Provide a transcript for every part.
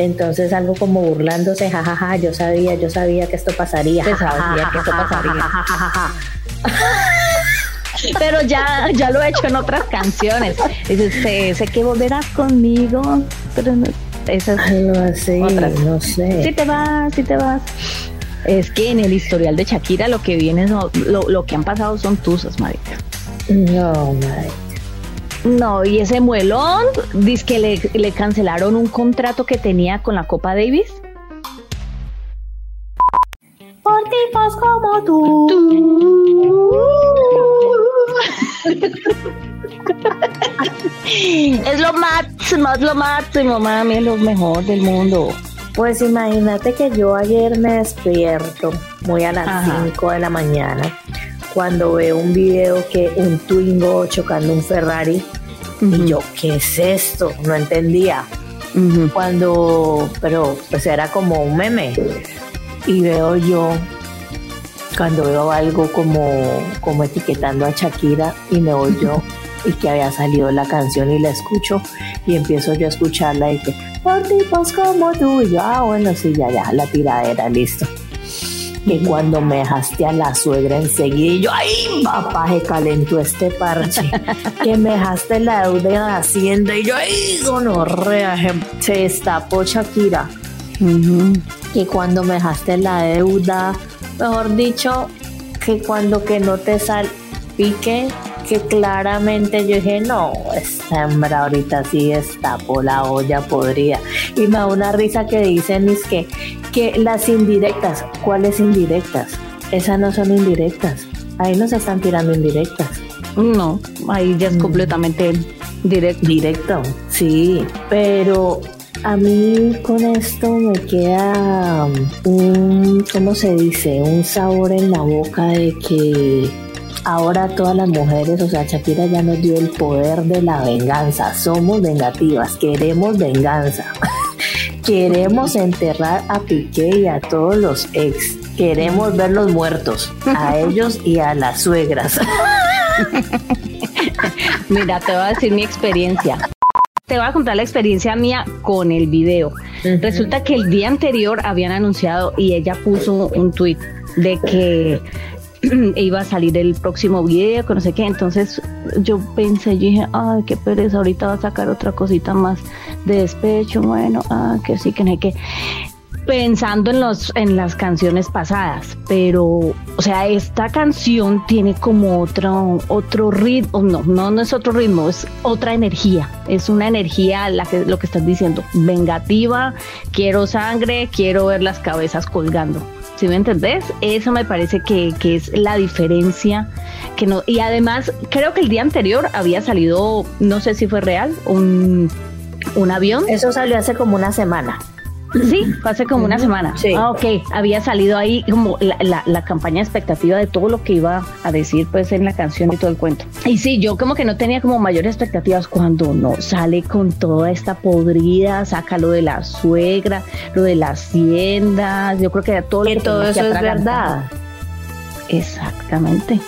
Entonces algo como burlándose, jajaja, yo sabía, yo sabía que esto pasaría. Se sabía que esto pasaría. Pero ya, ya lo he hecho en otras canciones. Dice, sé, sé que volverás conmigo, pero no, esas no sé, no sé. Si te vas, si te vas. Es que en el historial de Shakira lo que viene, lo, lo que han pasado son tusas, marica. No, marica. No, y ese muelón, dice que le, le cancelaron un contrato que tenía con la Copa Davis. Por tipos como tú. es lo máximo, es lo máximo, mami, es lo mejor del mundo. Pues imagínate que yo ayer me despierto muy a las 5 de la mañana cuando veo un video que un Twingo chocando un Ferrari y yo, ¿qué es esto? No entendía. Cuando, pero pues era como un meme. Y veo yo, cuando veo algo como, como etiquetando a Shakira y me voy yo y que había salido la canción y la escucho y empiezo yo a escucharla y que por tipos como tú y yo, ah bueno, sí, ya, ya, la tiradera, listo que cuando me dejaste a la suegra enseguida y yo, ay, papá, se calentó este parche, que me dejaste la deuda de Hacienda y yo, ay, gonorrea, se destapó Shakira. Que cuando me dejaste la deuda, mejor dicho, que cuando que no te salpique, que claramente yo dije, no, esta hembra ahorita sí destapó la olla podría. Y me da una risa que dicen, es que que las indirectas, ¿cuáles indirectas? Esas no son indirectas. Ahí no se están tirando indirectas. No, ahí ya es mm. completamente directo. Directo, sí. Pero a mí con esto me queda un, ¿cómo se dice? Un sabor en la boca de que ahora todas las mujeres, o sea, Shakira ya nos dio el poder de la venganza. Somos vengativas, queremos venganza. Queremos enterrar a Piqué y a todos los ex. Queremos verlos muertos, a ellos y a las suegras. Mira, te voy a decir mi experiencia. Te voy a contar la experiencia mía con el video. Resulta que el día anterior habían anunciado y ella puso un tweet de que iba a salir el próximo video, que no sé qué. Entonces yo pensé, yo dije, ay, qué pereza, ahorita va a sacar otra cosita más de despecho. Bueno, ah, que sí, que no hay que pensando en los en las canciones pasadas, pero o sea, esta canción tiene como otro otro ritmo, no, no no es otro ritmo, es otra energía, es una energía la que lo que estás diciendo, vengativa, quiero sangre, quiero ver las cabezas colgando. ¿Sí me entendés? Eso me parece que, que es la diferencia que no y además creo que el día anterior había salido, no sé si fue real, un un avión. Eso salió hace como una semana. Sí, hace como una semana. Sí. Ah, ok. Había salido ahí como la, la, campaña expectativa de todo lo que iba a decir pues en la canción y todo el cuento. Y sí, yo como que no tenía como mayores expectativas cuando no sale con toda esta podrida, saca lo de la suegra, lo de las haciendas, yo creo que todo que todo eso es verdad. Exactamente.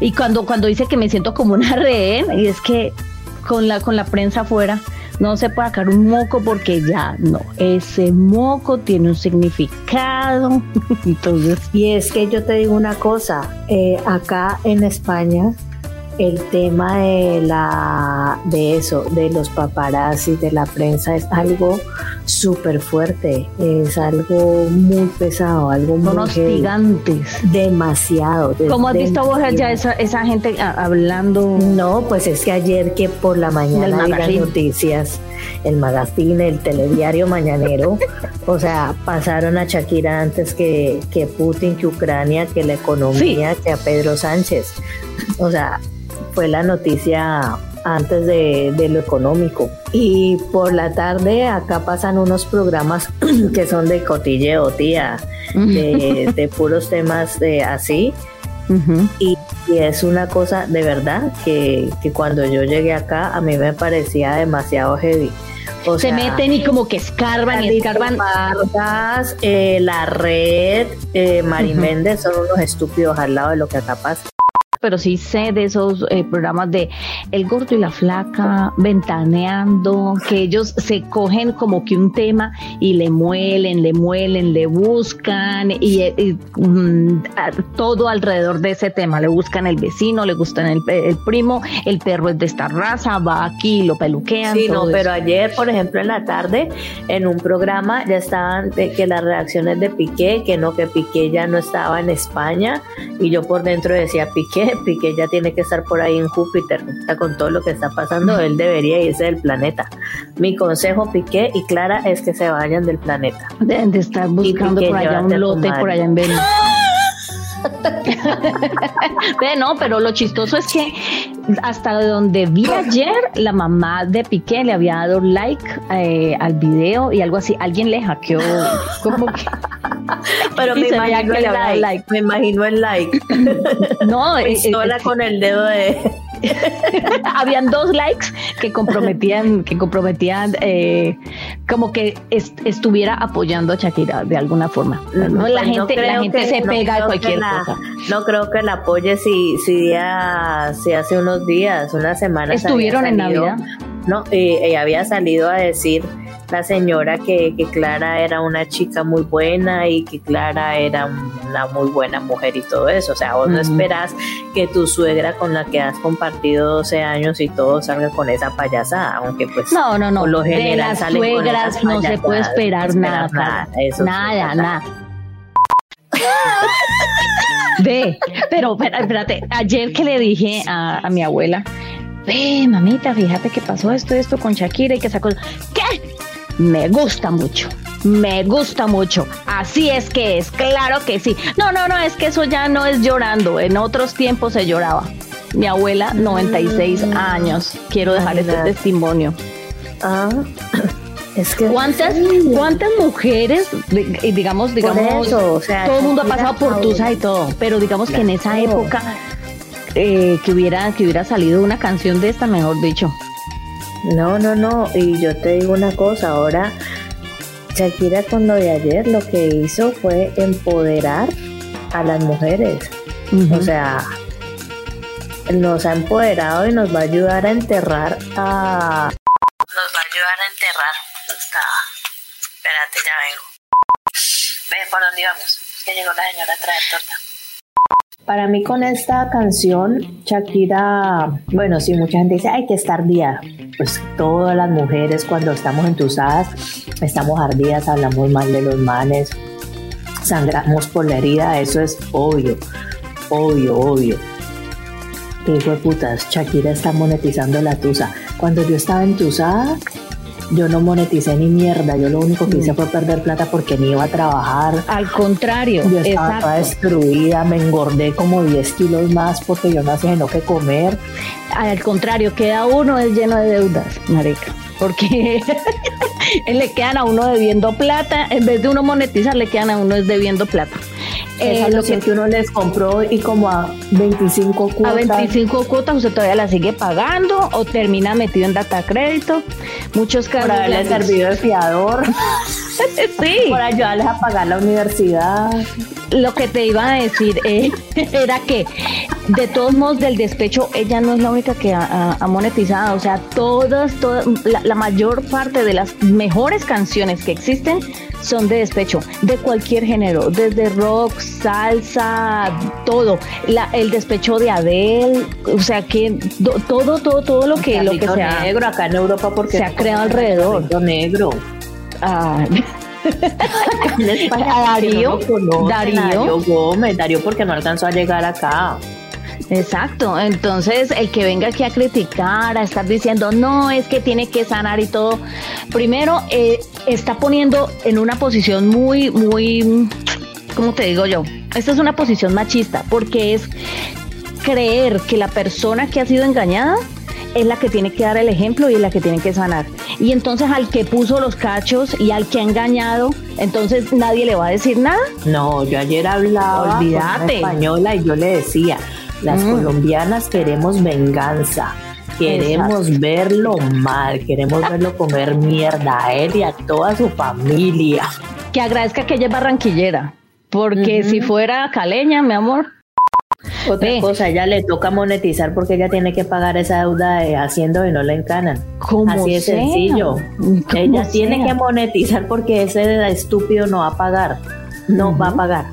Y cuando, cuando dice que me siento como una rehén, y es que con la, con la prensa afuera, no se puede sacar un moco porque ya no, ese moco tiene un significado. Entonces, y es que yo te digo una cosa, eh, acá en España el tema de la de eso, de los paparazzi, de la prensa es algo súper fuerte, es algo muy pesado, algo muy hostigantes, demasiado. ¿Cómo has visto vos ya esa, esa gente hablando? No, pues es que ayer que por la mañana las noticias, el magazine, el telediario mañanero, o sea, pasaron a Shakira antes que, que Putin, que Ucrania, que la economía, que a Pedro Sánchez. O sea, fue la noticia antes de, lo económico. Y por la tarde acá pasan unos programas que son de cotilleo, tía, de, puros temas de así. y, es una cosa de verdad que, que cuando yo llegué acá a mí me parecía demasiado heavy se meten y como que escarban y escarban. Eh, la red, eh, Mari Méndez son unos estúpidos al lado de lo que acá pasa pero sí sé de esos eh, programas de El Gordo y la Flaca, Ventaneando, que ellos se cogen como que un tema y le muelen, le muelen, le buscan y, mm, todo alrededor de ese tema. Le buscan el vecino, le gustan el, primo, el perro es de esta raza, va aquí, lo peluquean. Sí, no, pero ayer, por ejemplo, en la tarde, en un programa ya estaban de que las reacciones de Piqué, que no, que Piqué ya no estaba en España y yo por dentro decía Piqué, Piqué ya tiene que estar por ahí en Júpiter, con todo lo que está pasando, él debería irse del planeta. Mi consejo, Piqué y Clara, es que se vayan del planeta. Deben de estar buscando por allá un lote por allá en Venus. no, pero lo chistoso es que hasta donde vi ayer, la mamá de Piqué le había dado like eh, al video y algo así. Alguien le hackeó como que. Pero me imagino, el like, me imagino el like. No, sola con el dedo de. Habían dos likes que comprometían, que comprometían eh, como que estuviera apoyando a Shakira de alguna forma. ¿no? La pues gente, la gente se pega a cualquier cosa. No creo que la apoye si, si, si hace unos días, unas semanas. Estuvieron en Navidad. No, ella había salido a decir la señora que, que, Clara era una chica muy buena y que Clara era una muy buena mujer y todo eso. O sea, vos no esperas que tu suegra con la que has compartido 12 años y todo salga con esa payasada, aunque pues no, no, no. Por lo general de las suegras no se puede esperar, nada, nada, nada, nada. Ve, pero espérate, ayer que le dije a, a mi abuela, ve, mamita, fíjate que pasó esto, esto con Shakira y que sacó. ¿Qué? me gusta mucho. Me gusta mucho. Así es que es, claro que sí. No, no, no, es que eso ya no es llorando. En otros tiempos se lloraba. Mi abuela, 96 mm. años. Quiero dejar este testimonio. Ah. Es que ¿Cuántas, cuántas mujeres, digamos, digamos, todo el mundo ha pasado por Tusa y todo, pero digamos que en esa época eh, que hubiera que hubiera salido una canción de esta, mejor dicho. No, no, no. Y yo te digo una cosa, ahora Shakira con lo de ayer lo que hizo fue empoderar a las mujeres. O sea, nos ha empoderado y nos va a ayudar a enterrar a... Nos va a ayudar a enterrar. Está... Espérate, ya vengo. Ve por dónde íbamos. Que llegó la señora a traer torta. Para mí con esta canción, Shakira, bueno, sí, mucha gente dice, hay que estar día. Pues todas las mujeres cuando estamos entusadas, estamos ardidas, hablamos mal de los manes, sangramos por la herida, eso es obvio, obvio, obvio. Qué hijo de putas, Shakira está monetizando la tusa. Cuando yo estaba entusada, yo no moneticé ni mierda, yo lo único que hice fue perder plata porque ni iba a trabajar. Al contrario, yo estaba destruida, me engordé como 10 kilos más porque yo no hacía no que comer. Al contrario, queda uno es lleno de deudas, marica, porque le quedan a uno debiendo plata, en vez de uno monetizar, le quedan a uno es debiendo plata. Eh, lo que, uno les compró y como a 25 cuotas. A 25 cuotas usted todavía la sigue pagando o termina metido en data crédito. Muchos casos. Por haberle servido de fiador. sí. Por ayudarles a pagar la universidad. Lo que te iba a decir eh, era que de todos modos del despecho ella no es la única que ha, monetizado. O sea, todas, todas la mayor parte de las mejores canciones que existen son de despecho, de cualquier género, desde rock, salsa, todo. La, el despecho de Adele, o sea que todo, todo, todo lo que, lo que sea negro acá en Europa porque se ha creado alrededor. negro. Ah. Darío, Darío Gómez, Darío porque no alcanzó a llegar acá. Exacto, entonces el que venga aquí a criticar, a estar diciendo, no, es que tiene que sanar y todo, primero eh, está poniendo en una posición muy, muy, ¿cómo te digo yo? Esta es una posición machista, porque es creer que la persona que ha sido engañada es la que tiene que dar el ejemplo y es la que tiene que sanar. Y entonces al que puso los cachos y al que ha engañado, entonces nadie le va a decir nada. No, yo ayer hablaba Olvídate. española y yo le decía, las mm. colombianas queremos venganza. Queremos verlo mal, queremos verlo comer mierda a él y a toda su familia. Que agradezca que ella es barranquillera, porque si fuera caleña, mi amor, otra cosa, ella le toca monetizar porque ella tiene que pagar esa deuda de Haciendo y no le encanan. Así es sencillo. Ella tiene que monetizar porque ese estúpido no va a pagar. No va a pagar.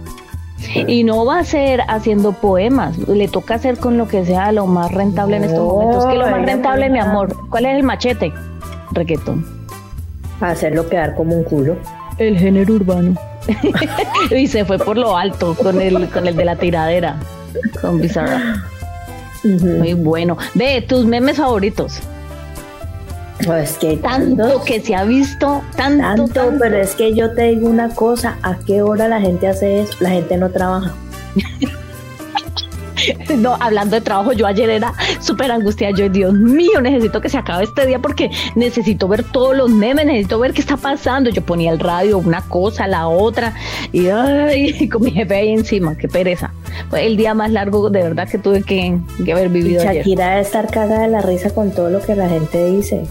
Y no va a ser haciendo poemas, le toca hacer con lo que sea lo más rentable en estos momentos. Que lo más rentable, mi amor, ¿cuál es el machete? Reggaetón. Hacerlo quedar como un culo. El género urbano. y se fue por lo alto con el, con el de la tiradera con Bizarra. Muy bueno. Ve, tus memes favoritos. Pues que tanto que se ha visto, tanto, tanto, pero es que yo te digo una cosa, ¿a qué hora la gente hace eso? La gente no trabaja. no, hablando de trabajo, yo ayer era súper angustiada. Yo, Dios mío, necesito que se acabe este día porque necesito ver todos los memes, necesito ver qué está pasando. Yo ponía el radio, una cosa, la otra, y, ay, con mi jefe ahí encima, qué pereza. Fue el día más largo de verdad que tuve que, haber vivido. Shakira debe estar cagada de la risa con todo lo que la gente dice.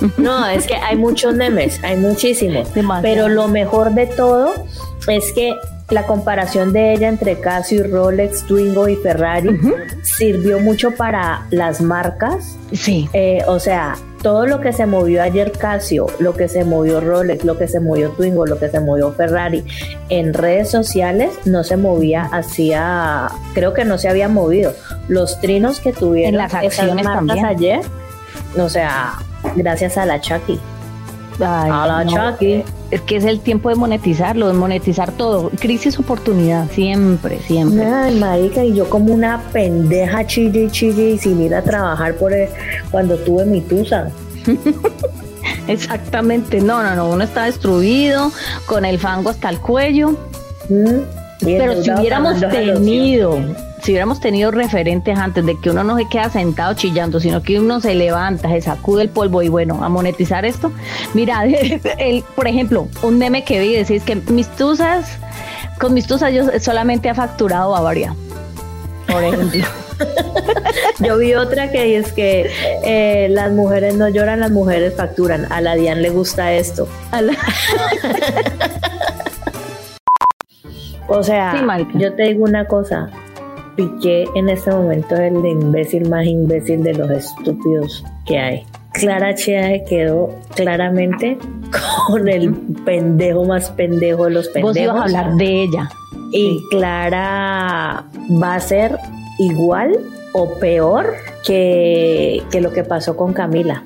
No, es que hay muchos memes, hay muchísimos. Pero lo mejor de todo es que la comparación de ella entre Casio y Rolex, Twingo y Ferrari sirvió mucho para las marcas. Sí. Eh, o sea, todo lo que se movió ayer Casio, lo que se movió Rolex, lo que se movió Twingo, lo que se movió Ferrari en redes sociales no se movía hacía, creo que no se había movido. Los trinos que tuvieron en las acciones marcas ayer, o sea, gracias a la Chucky. a la Chucky es que es el tiempo de monetizarlo, de monetizar todo. Crisis, oportunidad, siempre, siempre. Ay, marica, y yo como una pendeja chille chille y sin ir a trabajar por cuando tuve mi tusa. Exactamente, no, no, no, uno está destruido, con el fango hasta el cuello. Mm, Pero si hubiéramos tenido si hubiéramos tenido referentes antes de que uno no se queda sentado chillando, sino que uno se levanta, se sacude el polvo y bueno, a monetizar esto. Mira, el, por ejemplo, un meme que vi, decís que mis tusas, con mis tusas yo solamente he facturado Bavaria, por ejemplo. Yo vi otra que es que eh, las mujeres no lloran, las mujeres facturan. A la Dian le gusta esto. o sea, yo te digo una cosa. Piqué en este momento es el imbécil más imbécil de los estúpidos que hay. Clara Chea quedó claramente con el pendejo más pendejo de los pendejos. Vos ibas a hablar de ella. Y Clara va a ser igual o peor que, que lo que pasó con Camila.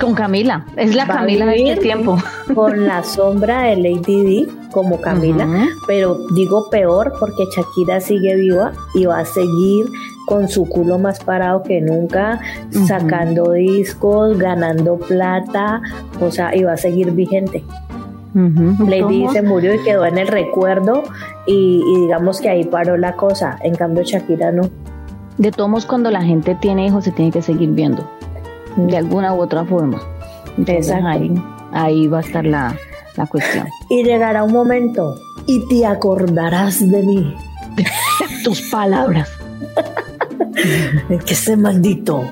Con Camila, es la Camila de este tiempo. Con la sombra de Lady D como Camila, pero digo peor porque Shakira sigue viva y va a seguir con su culo más parado que nunca, sacando discos, ganando plata, o sea, y va a seguir vigente. Lady se murió y quedó en el recuerdo y, y digamos que ahí paró la cosa, en cambio Shakira no. De todos cuando la gente tiene hijos se tiene que seguir viendo de alguna u otra forma. ahí, ahí va a estar la, la cuestión. Y llegará un momento y te acordarás de mí. Tus palabras. que ese maldito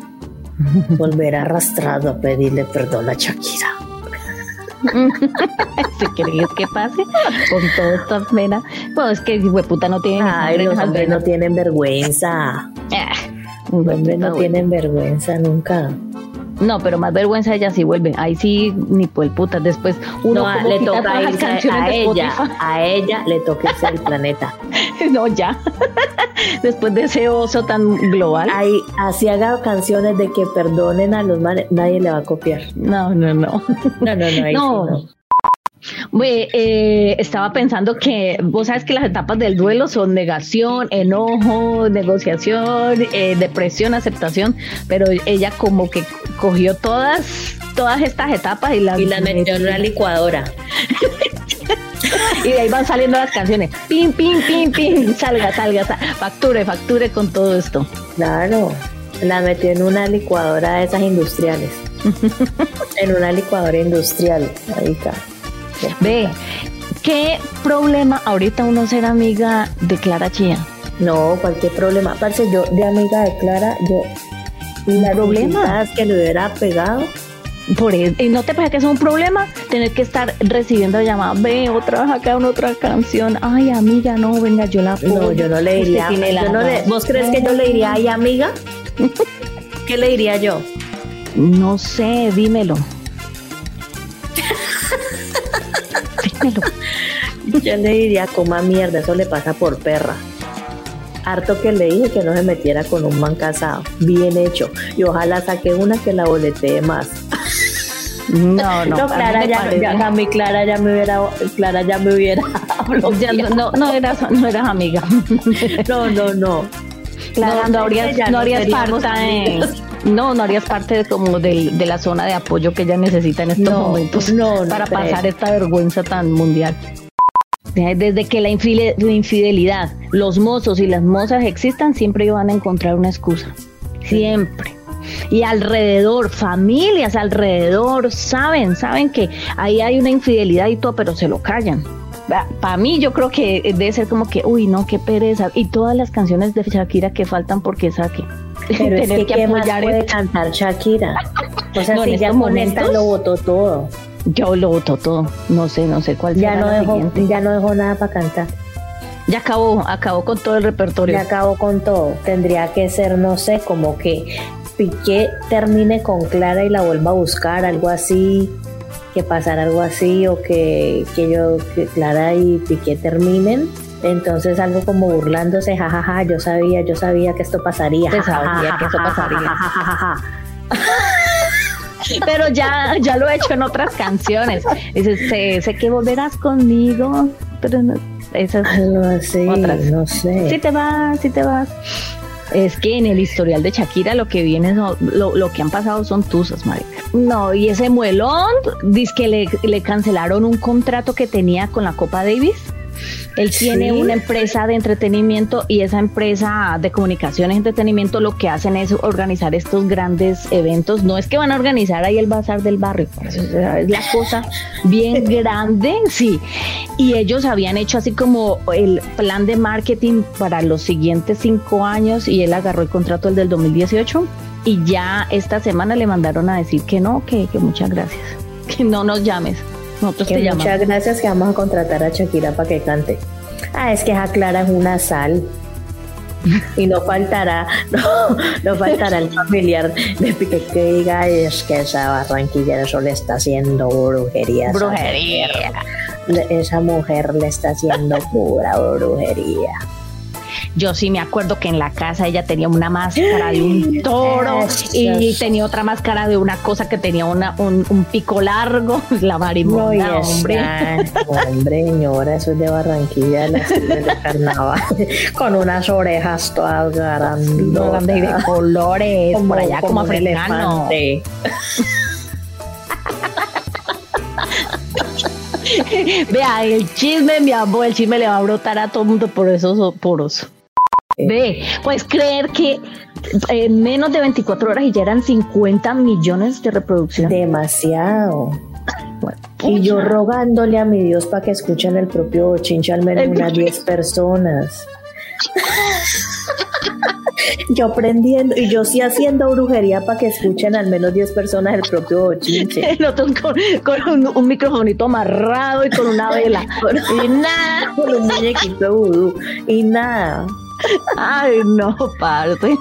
volverá arrastrado a pedirle perdón a Shakira. si queréis que pase con todas estas penas, pues es que puta no tienen Ay, los hombres no tienen vergüenza. Los hombres no tienen vergüenza nunca. No, pero más vergüenza ella sí vuelve. Ahí sí, ni por puta. Después uno le toca a, ella, a ella le toca irse el planeta. no, ya. Después de ese oso tan global. Ahí, así haga canciones de que perdonen a los males, nadie le va a copiar. No, no, no. No, no, no. Ahí no. Eh, estaba pensando que vos sabes que las etapas del duelo son negación, enojo, negociación, eh, depresión, aceptación, pero ella como que cogió todas, todas estas etapas y las, y metió en la licuadora. y de ahí van saliendo las canciones. Pim, pim, pim, pim, salga, salga, facture, facture con todo esto. Claro. La metió en una licuadora de esas industriales. en una licuadora industrial. Ahí está. Ve, ¿qué problema ahorita uno ser amiga de Clara Chía? No, cualquier problema. Parce, yo de amiga de Clara, yo. ¿Un problema? que le hubiera pegado. Por eso, ¿Y no te parece que es un problema tener que estar recibiendo llamadas? Ve, otra vez acá una otra canción. Ay, amiga, no, venga, yo la No, yo no le diría. ¿Vos crees que yo le diría, ay, amiga? ¿Qué le diría yo? No sé, dímelo. Yo le diría, coma mierda, eso le pasa por perra. Harto que le dije que no se metiera con un man casado. Bien hecho. Y ojalá saque una que la boletee más. No, no, no Clara ya, ya, a mí Clara ya me hubiera, Clara ya me hubiera ya, no, no, eras, no eras amiga. no, no, no. Clara, no, no harías parte de, no, no harías parte de, como de, de, la zona de apoyo que ella necesita en estos momentos no, para pasar esta vergüenza tan mundial. Desde que la infidelidad, los mozos y las mozas existan, siempre van a encontrar una excusa. Siempre. Y alrededor, familias alrededor, saben, saben que ahí hay una infidelidad y todo, pero se lo callan. Para mí yo creo que debe ser como que, uy, no, qué pereza. Y todas las canciones de Shakira que faltan porque saque. Pero es que, ¿qué más puede cantar Shakira? O sea, si ya con esta lo votó todo. Yo lo voto todo. No sé, no sé cuál ya no dejó, Ya no dejó nada para cantar. Ya acabó, acabó con todo el repertorio. Ya acabó con todo. Tendría que ser, no sé, como que Piqué termine con Clara y la vuelva a buscar, algo así, que pasara algo así, o que, que yo, que Clara y Piqué terminen. Entonces algo como burlándose, jajaja, yo sabía, yo sabía que esto pasaría. sabía que esto pasaría. pero ya, ya lo he hecho en otras canciones. Dice, sé, que volverás conmigo, pero no, esas así, no sé. Si te vas, si te vas. Es que en el historial de Shakira lo que viene, lo, lo que han pasado son tusas, marica. No, y ese muelón, dice que le, le cancelaron un contrato que tenía con la Copa Davis él tiene una empresa de entretenimiento y esa empresa de comunicaciones y entretenimiento lo que hacen es organizar estos grandes eventos. No es que van a organizar ahí el bazar del barrio, es la cosa bien grande, sí. Y ellos habían hecho así como el plan de marketing para los siguientes cinco años y él agarró el contrato el del 2018 y ya esta semana le mandaron a decir que no, que, que muchas gracias, que no nos llames. Muchas gracias que vamos a contratar a Shakira para que cante. Ah, es que esa Clara es una sal. y no faltará, no, no faltará el familiar de Piqué que diga es que esa barranquillera solo está haciendo brujería. Brujería. esa mujer le está haciendo pura brujería. Yo sí me acuerdo que en la casa ella tenía una máscara de un toro y tenía otra máscara de una cosa que tenía una, un, pico largo, la marimonda, hombre. hombre, señora, eso es de Barranquilla, la de carnaval, con unas orejas todas grandes y de colores, por allá como, africano. Vea, el chisme, mi amor, el chisme le va a brotar a todo el mundo por esos poros. Ve, puedes creer que en menos de 24 horas y ya eran 50 millones de reproducciones. Demasiado. y yo rogándole a mi Dios para que escuchen el propio chinche al menos unas 10 personas. yo aprendiendo y yo sí haciendo brujería para que escuchen al menos 10 personas el propio chinche. con, un, microfonito amarrado y con una vela. y nada. Con un muñequito vudú. Y nada. Ay, no, parte.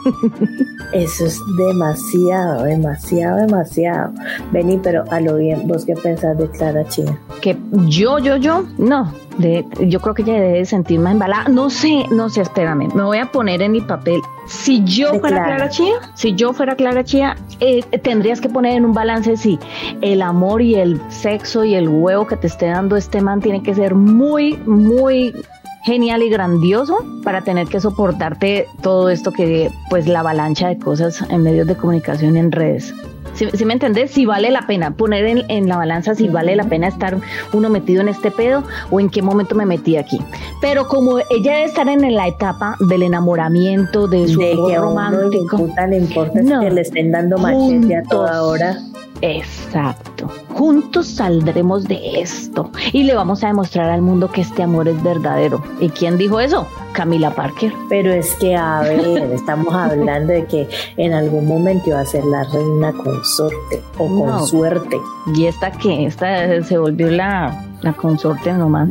Eso es demasiado, demasiado, demasiado. Vení, pero a lo bien, ¿vos qué pensás de Clara Chía? Que yo, yo, yo, no. De, yo creo que ella debe sentir más embalada. No sé, no sé, espérame. Me voy a poner en mi papel. Si yo fuera Clara. Chía, si yo fuera Clara Chía, eh, tendrías que poner en un balance si el amor y el sexo y el huevo que te esté dando este man tiene que ser muy, muy genial y grandioso para tener que soportarte todo esto que, pues, la avalancha de cosas en medios de comunicación y en redes. Si, me entendés, si vale la pena poner en, la balanza si vale la pena estar uno metido en este pedo o en qué momento me metí aquí. Pero como ella debe estar en la etapa del enamoramiento, de su de que romántico. No le importa que le estén dando machete a toda hora. Exacto. Juntos saldremos de esto y le vamos a demostrar al mundo que este amor es verdadero. ¿Y quién dijo eso? Camila Parker. Pero es que, a ver, estamos hablando de que en algún momento iba a ser la reina consorte o consuerte. ¿Y esta qué? Esta se volvió la, la consorte nomás.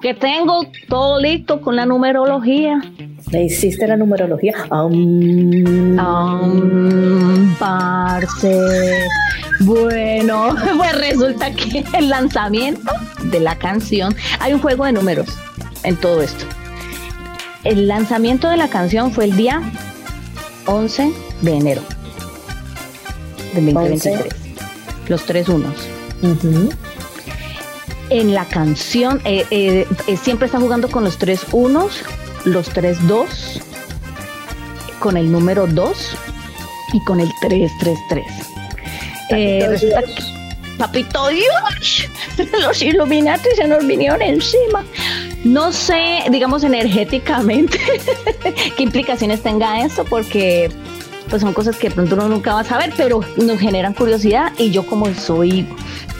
Que tengo todo listo con la numerología. ¿Le hiciste la numerología? Um, parce. Bueno, pues resulta que el lanzamiento de la canción, hay un juego de números en todo esto. El lanzamiento de la canción fue el día 11 de enero del 2023. Los tres unos. En la canción eh, eh, eh, siempre está jugando con los tres unos, los tres dos, con el número dos y con el 333. Eh, resulta que, papito Dios, los Illuminati se nos vinieron encima. No sé, digamos, energéticamente, qué implicaciones tenga esto, porque pues son cosas que de pronto uno nunca va a saber, pero nos generan curiosidad y yo como soy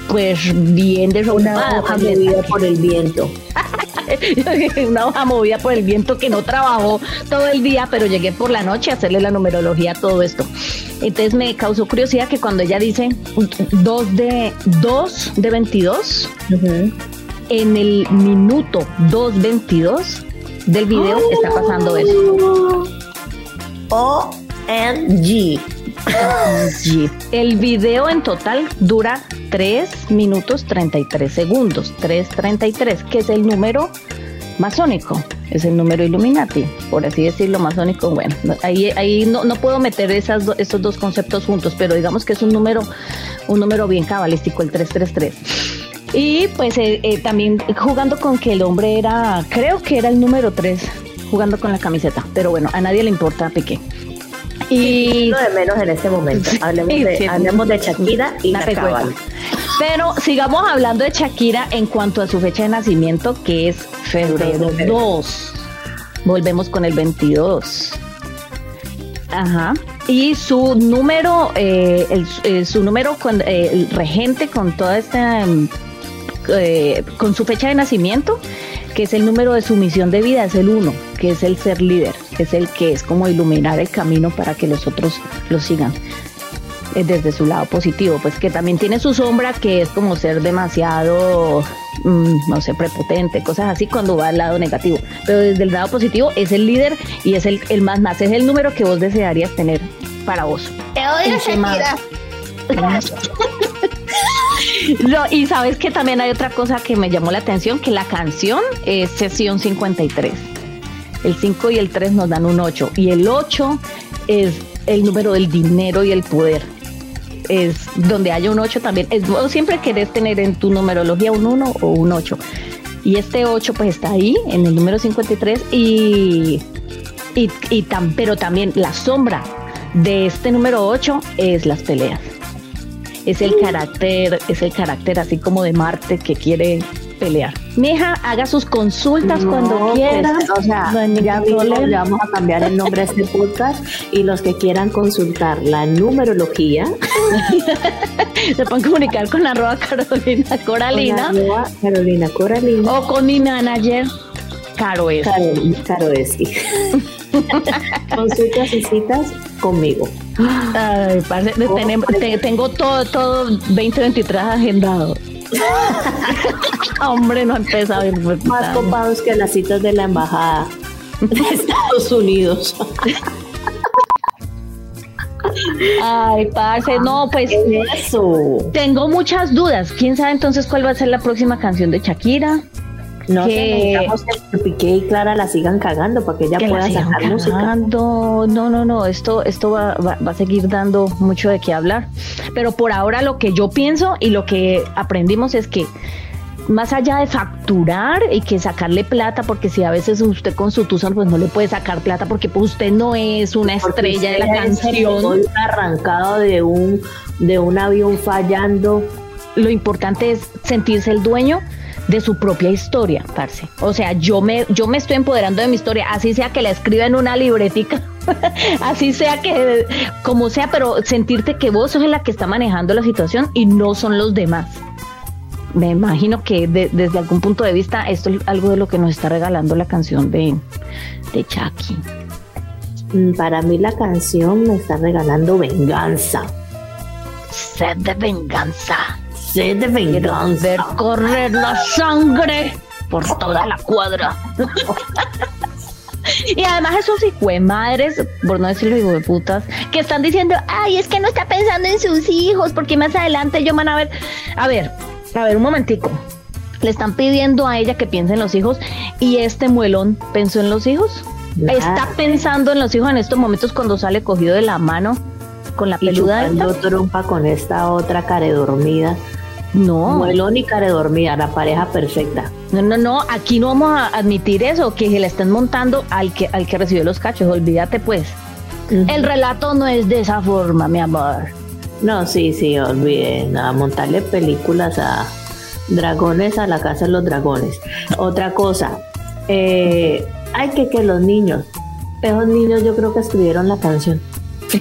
pues bien derrumbada. Una hoja movida por el viento. una hoja movida por el viento que no trabajó todo el día, pero llegué por la noche a hacerle la numerología a todo esto. Entonces me causó curiosidad que cuando ella dice 2 de 2 de 22, en el minuto 2.22 del video está pasando eso. El video en total dura 3 minutos 33 segundos, 3.33, que es el número masónico, es el número Illuminati, por así decirlo, masónico. Bueno, ahí, ahí no, no puedo meter esas esos dos conceptos juntos, pero digamos que es un número, un número bien cabalístico, el 333. Y pues eh, eh, también jugando con que el hombre era, creo que era el número 3, jugando con la camiseta, pero bueno, a nadie le importa Piqué. Y de menos en este momento. Hablemos, de, hablemos de Shakira y la, la Pero sigamos hablando de Shakira en cuanto a su fecha de nacimiento, que es febrero 2. Volvemos con el 22. Ajá. Y su número, eh, el, eh, su número con eh, el regente con toda esta, con su fecha de nacimiento, que es el número de su misión de vida, es el 1, que es el ser líder, es el que es como iluminar el camino para que los otros lo sigan desde su lado positivo, pues que también tiene su sombra, que es como ser demasiado, mm, no sé, prepotente, cosas así cuando va al lado negativo. Pero desde el lado positivo es el líder y es el, el más más, es el número que vos desearías tener para vos. Te odio, Shakira. no, y sabes que también hay otra cosa que me llamó la atención, que la canción es sesión 53. El 5 y el 3 nos dan un 8 y el 8 es el número del dinero y el poder es donde haya un 8 también. Es, vos siempre querés tener en tu numerología un 1 o un 8. Y este 8 pues está ahí en el número 53 y, y, y tan, pero también la sombra de este número 8 es las peleas. Es el carácter, es el carácter así como de Marte que quiere pelear. Mija, haga sus consultas cuando pues, quiera. o sea, ya le vamos a cambiar el nombre a este podcast y los que quieran consultar la numerología se pueden comunicar con arroba Carolina Coralina. Carolina Coralina. O con mi manager, Caro Caro Consultas y citas conmigo. Ay, tengo todo, todo 2023 agendado. Hombre, no ver Más copados que las citas de la embajada de Estados Unidos. Ay, parce, no, pues eso. Tengo muchas dudas. ¿Quién sabe entonces cuál va a ser la próxima canción de Shakira? No que, que Piqué y Clara la sigan cagando para que ella pueda sacar música. No, no, no, esto, esto va, va, a seguir dando mucho de qué hablar. Pero por ahora lo que yo pienso y lo que aprendimos es que más allá de facturar y que sacarle plata, porque si a veces usted con su Tucson pues no le puede sacar plata porque pues usted no es una estrella de la canción. arrancado de un, de un avión fallando. Lo importante es sentirse el dueño de su propia historia, parce. O sea, yo me, yo me estoy empoderando de mi historia, así sea que la escriba en una libretica, así sea que, como sea, pero sentirte que vos sos la que está manejando la situación y no son los demás me imagino que desde algún punto de vista esto es algo de lo que nos está regalando la canción de, de Chucky. Mm, para mí la canción me está regalando venganza. Sed de venganza. Sed de venganza. Ver correr la sangre por toda la cuadra. Y además esos hijos madres, por no decirlo hijo de putas, que están diciendo, ay, es que no está pensando en sus hijos, porque más adelante ellos van a ver. A ver, a ver, un momentico. Le están pidiendo a ella que piense en los hijos y este muelón pensó en los hijos. Está pensando en los hijos en estos momentos cuando sale cogido de la mano con la peluda. Y trompa con esta otra care dormida. No. Muelón y care dormida, la pareja perfecta. No, no, no, aquí no vamos a admitir eso, que se le estén montando al que, al que recibió los cachos, olvídate pues. El relato no es de esa forma, mi amor. No, sí, sí, olviden, a montarle películas a dragones a la casa de los dragones. Otra cosa, eh, hay que que los niños, esos niños yo creo que escribieron la canción.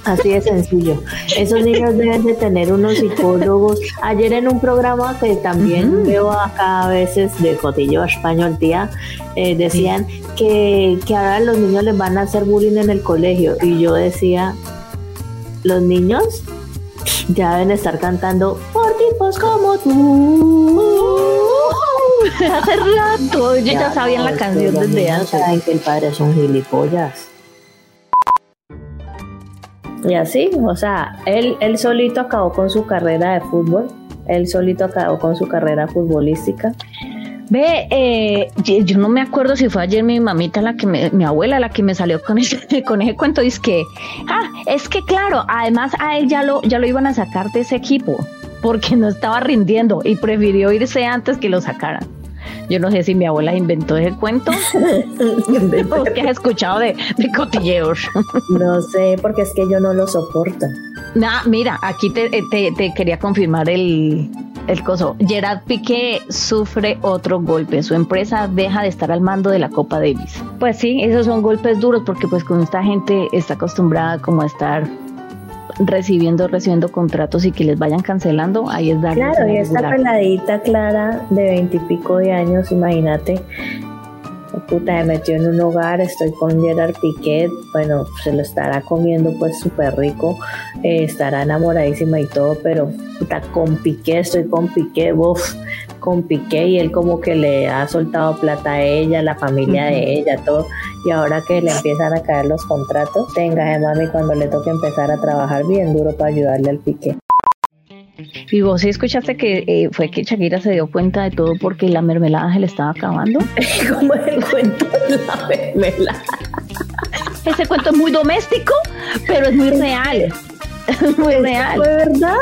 Así de sencillo. Esos niños deben de tener unos psicólogos. Ayer en un programa que también veo acá a veces de cotillo español, tía, eh, decían que, que ahora los niños les van a hacer bullying en el colegio. Y yo decía, los niños ya deben estar cantando por tipos como tú. Hace rato, yo ya, sabía la canción desde antes. Saben que el padre son gilipollas. Y así, o sea, él, él solito acabó con su carrera de fútbol, él solito acabó con su carrera futbolística. Ve, eh, yo no me acuerdo si fue ayer mi mamita, la que me, mi abuela, la que me salió con ese, con ese cuento. Es que, ah, es que claro, además a él ya lo, ya lo iban a sacar de ese equipo porque no estaba rindiendo y prefirió irse antes que lo sacaran. Yo no sé si mi abuela inventó ese cuento o que has escuchado de, de, cotilleos. No sé, porque es que yo no lo soporto. Nah, mira, aquí te, te, te quería confirmar el, el coso. Gerard Piqué sufre otro golpe. Su empresa deja de estar al mando de la Copa Davis. Pues sí, esos son golpes duros porque pues con esta gente está acostumbrada como a estar recibiendo, recibiendo contratos y que les vayan cancelando, ahí es darle. Claro, y esta peladita clara de veintipico de años, imagínate, puta, me metió en un hogar, estoy con Gerard Piquet, bueno, se lo estará comiendo pues súper rico, eh, estará enamoradísima y todo, pero puta, con Piquet, estoy con Piquet, uff, con Piqué y él como que le ha soltado plata a ella, la familia de ella, todo. Y ahora que le empiezan a caer los contratos, tenga de mami cuando le toque empezar a trabajar bien duro para ayudarle al Piqué. Y vos sí escuchaste que eh, fue que Shakira se dio cuenta de todo porque la mermelada se le estaba acabando. ¿Cómo el cuento de la mermelada? Ese cuento es muy doméstico, pero es muy real. Es muy real. ¿Fue verdad?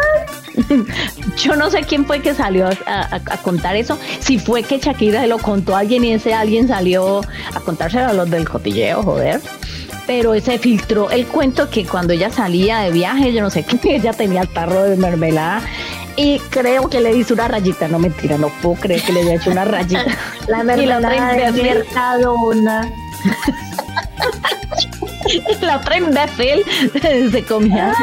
Yo no sé quién fue que salió a, contar eso. Si fue que Shakira se lo contó a alguien y ese alguien salió a contárselo a los del cotilleo, joder. Pero se filtró el cuento que cuando ella salía de viaje, yo no sé qué, ella tenía el tarro de mermelada y creo que le hizo una rayita. No mentira, no puedo creer que le haya hecho una rayita. La mermelada y la otra una. la otra imbécil se comía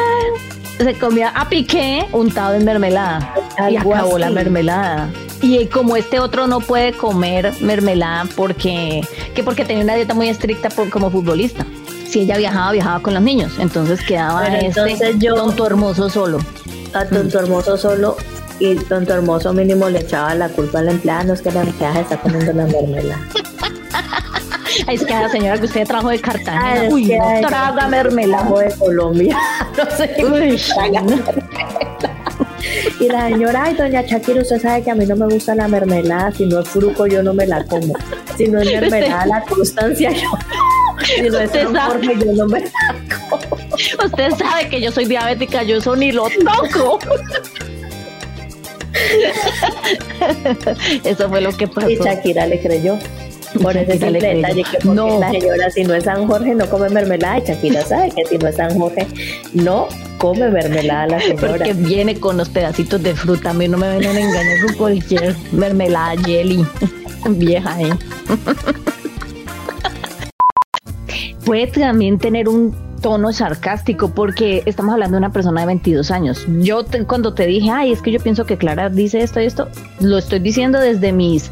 se comía a piqué untado en mermelada y acabó la mermelada. Y como este otro no puede comer mermelada porque, que porque tenía una dieta muy estricta como futbolista. Si ella viajaba, viajaba con los niños. Entonces quedaba este tonto hermoso solo. A tonto hermoso solo y tonto hermoso mínimo le echaba la culpa al empleado, no es que la empleada está comiendo la mermelada. Es que la señora que usted trajo de Cartagena, uy, no traga mermelada. de Colombia, no sé uy, Y la señora, ay, doña Shakira, usted sabe que a mí no me gusta la mermelada, si no es fruco yo no me la como. Si no es mermelada, la constancia yo. Si no es sabe, yo no me la como. Usted sabe que yo soy diabética, yo eso ni lo toco. Eso fue lo que pasó. Y Shakira le creyó. Por ese simple detalle que no. la señora si no es San Jorge no come mermelada y Shakira sabe que si no es San Jorge no come mermelada la señora. Porque viene con los pedacitos de fruta, a mí no me ven a engañar con cualquier mermelada jelly vieja, ¿eh? Puede también tener un tono sarcástico porque estamos hablando de una persona de 22 años. Yo cuando te dije, ay, es que yo pienso que Clara dice esto y esto, lo estoy diciendo desde mis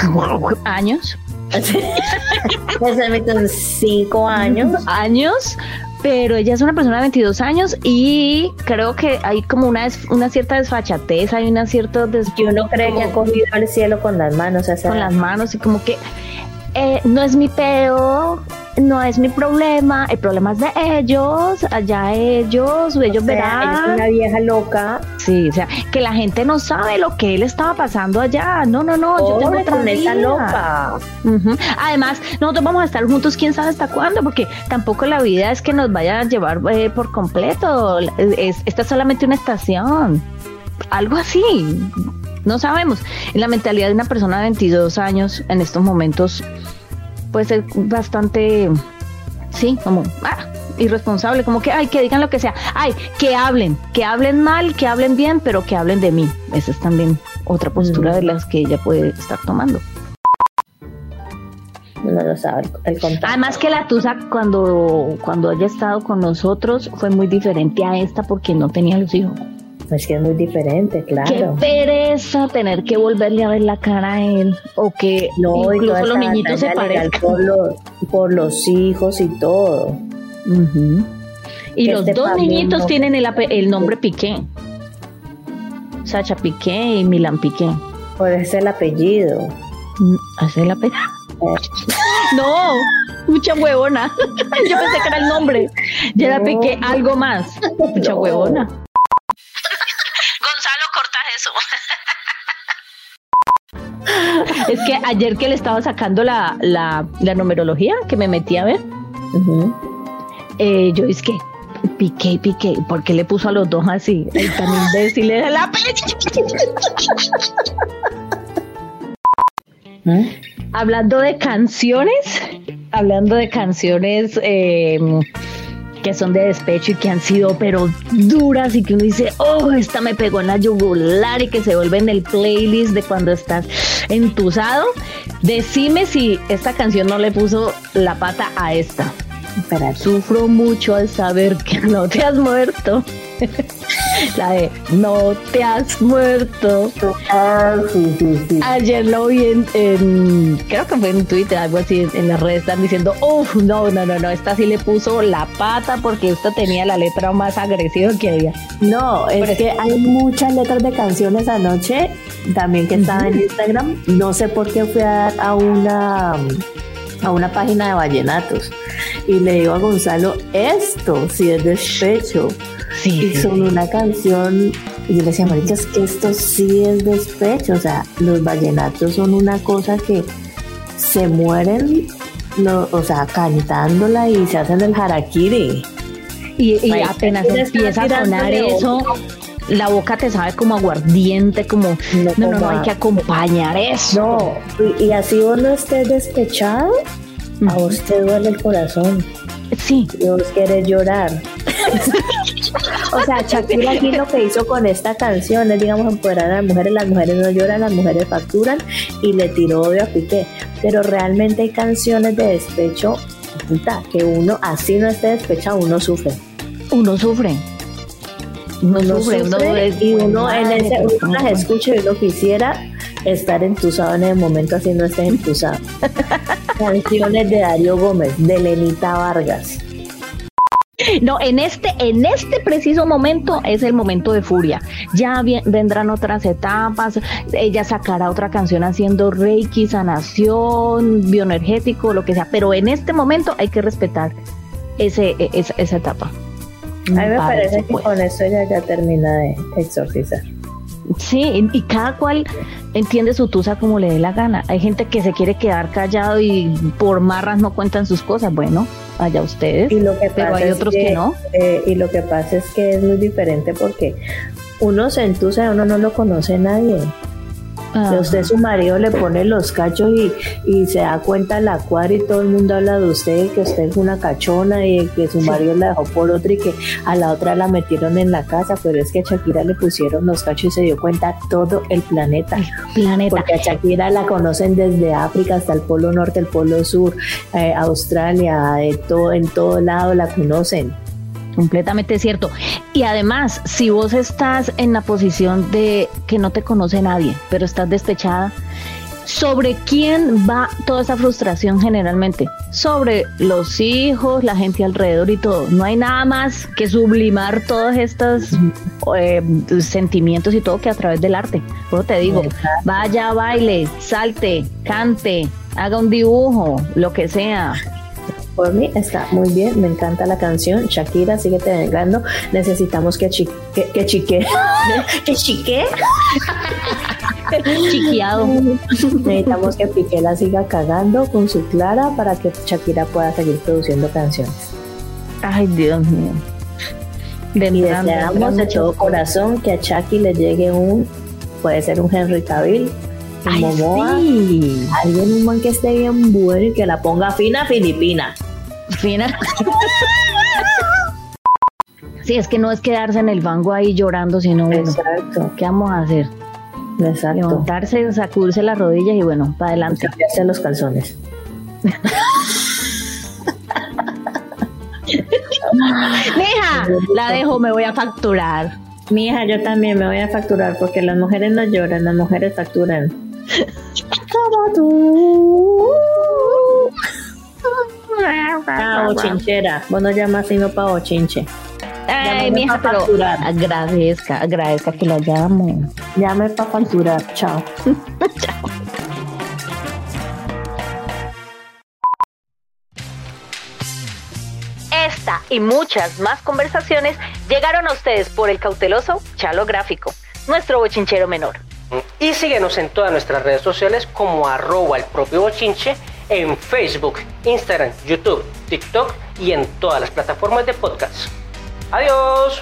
años. Desde mis 5 años. Años, pero ella es una persona de 22 años y creo que hay como una, una cierta desfachatez, hay una cierta... Des que uno cree que ha cogido el cielo con las manos. con las manos y como que eh, no es mi peo, no es mi problema, el problema es de ellos, allá ellos, ellos verán. Es una vieja loca. Sí, o sea, que la gente no sabe lo que él estaba pasando allá. No, no, no, yo tengo otra vida. loca. Además, nosotros vamos a estar juntos, quién sabe hasta cuándo, porque tampoco la vida es que nos vaya a llevar eh, por completo. esta es solamente una estación. Algo así. No sabemos. En la mentalidad de una persona de 22 años en estos momentos puede ser bastante, sí, como, ah, irresponsable, como que, ay, que digan lo que sea, ay, que hablen, que hablen mal, que hablen bien, pero que hablen de mí. Esa es también otra postura de las que ella puede estar tomando. No lo sabe el Además que la Tusa cuando, cuando haya estado con nosotros fue muy diferente a esta porque no tenía los hijos. Es que es muy diferente, claro. Qué pereza tener que volverle a ver la cara a él. O que no, incluso los niñitos se parezcan. Por los, por los hijos y todo. Y los dos niñitos tienen el, el nombre Piqué. Sacha Piqué y Milan Piqué. Por ese el apellido. Mm, ¿Ese es el apellido? no, mucha huevona. Yo pensé que era el nombre. Ya era Piqué algo más. Mucha huevona. es que ayer que le estaba sacando la, la, numerología, que me metí a ver, eh, yo es que piqué, piqué, ¿por qué le puso a los dos así? El tan imbécil de la ¿Eh? Hablando de canciones, hablando de canciones eh, que son de despecho y que han sido pero duras y que uno dice, oh, esta me pegó en la yugular y que se vuelve en el playlist de cuando estás entusado. Decime si esta canción no le puso la pata a esta. Pero sufro mucho al saber que no te has muerto. La de No te has muerto. Ah, sí, sí, sí. Ayer lo vi en, creo que fue en Twitter, algo así, en las redes están diciendo, uff, no, no, no, no, esta sí le puso la pata porque esta tenía la letra más agresiva que había. No, es que hay muchas letras de canciones anoche, también que estaban en Instagram. No sé por qué fui a dar a una a una página de vallenatos y le digo a Gonzalo, esto sí es despecho. Sí, y son una canción, y yo le decía, Marica, es que esto sí es despecho, o sea, los vallenatos son una cosa que se mueren, o sea, cantándola y se hacen el harakiri. Y, apenas empieza a sonar eso, la boca te sabe como aguardiente, como no, no, no, hay que acompañar eso. No, y, así vos no estés despechado, a vos te duele el corazón. Sí. Y vos quieres llorar. o sea, Shakira aquí lo que hizo con esta canción es, digamos, empoderar a las mujeres. Las mujeres no lloran, las mujeres facturan y le tiró odio a Piqué. Pero realmente hay canciones de despecho, puta, que uno, así no esté despechado, uno sufre. Uno sufre. Uno, sufre, y uno en ese, uno las escucha y uno quisiera estar entusado en el momento así no estés entusado. Canciones de Darío Gómez, de Lenita Vargas. No, en este, en este preciso momento es el momento de furia. Ya vendrán otras etapas. Ella sacará otra canción haciendo Reiki, sanación, bioenergético, lo que sea. Pero en este momento hay que respetar ese, e, esa, etapa. A mí me parece que pues. con eso ella ya termina de exorcizar. Sí, y cada cual entiende su tusa como le dé la gana. Hay gente que se quiere quedar callado y por marras no cuentan sus cosas. Bueno, allá ustedes. Y lo que pero hay otros que, no. Eh, y lo que pasa es que es muy diferente porque uno se entusa, uno no lo conoce nadie. Si usted su marido le pone los cachos y, y se da cuenta la cuadra y todo el mundo habla de usted, que usted es una cachona y que su marido la dejó por otra y que a la otra la metieron en la casa, pero es que a Shakira le pusieron los cachos y se dio cuenta todo el planeta. planeta. Porque a Shakira la conocen desde África hasta el Polo Norte, el Polo Sur, eh, Australia, de todo, en todo lado la conocen. Completamente cierto. Y además, si vos estás en la posición de que no te conoce nadie, pero estás despechada, ¿sobre quién va toda esa frustración generalmente? Sobre los hijos, la gente alrededor y todo. No hay nada más que sublimar todos estos eh, sentimientos y todo que a través del arte. Por te digo, vaya, baile, salte, cante, haga un dibujo, lo que sea por mí está muy bien, me encanta la canción. Shakira, sigue vengando. Necesitamos que chique, que, chique, que chique. Chiqueado. Necesitamos que Piqué la siga cagando con su Clara para que Shakira pueda seguir produciendo canciones. Ay, Dios mío. De y deseamos de todo corazón que a Chucky le llegue un, puede ser un Henry Cavill, un Momoa, alguien un man que esté bien bueno y que la ponga fina filipina. Fina. sí, es que no es quedarse en el banco ahí llorando, sino bueno, Exacto. ¿qué vamos a hacer? Exacto. Levantarse, sacudirse las rodillas y bueno, para adelante. Cambiarse los calzones. Mija, la dejo, me voy a facturar. Mi hija, yo también me voy a facturar porque las mujeres no lloran, las mujeres facturan. Como tú. Ah, chinchera. Vos no llamas sino para bochinche. Ay, mi hija, pero agradezca, agradezca que la llamo. Llame para facturar. Chao. Chao. Esta y muchas más conversaciones llegaron a ustedes por el cauteloso Chalo Gráfico, nuestro bochinchero menor. Y síguenos en todas nuestras redes sociales como arroba el propio bochinche en Facebook, Instagram, YouTube, TikTok y en todas las plataformas de podcast. Adiós.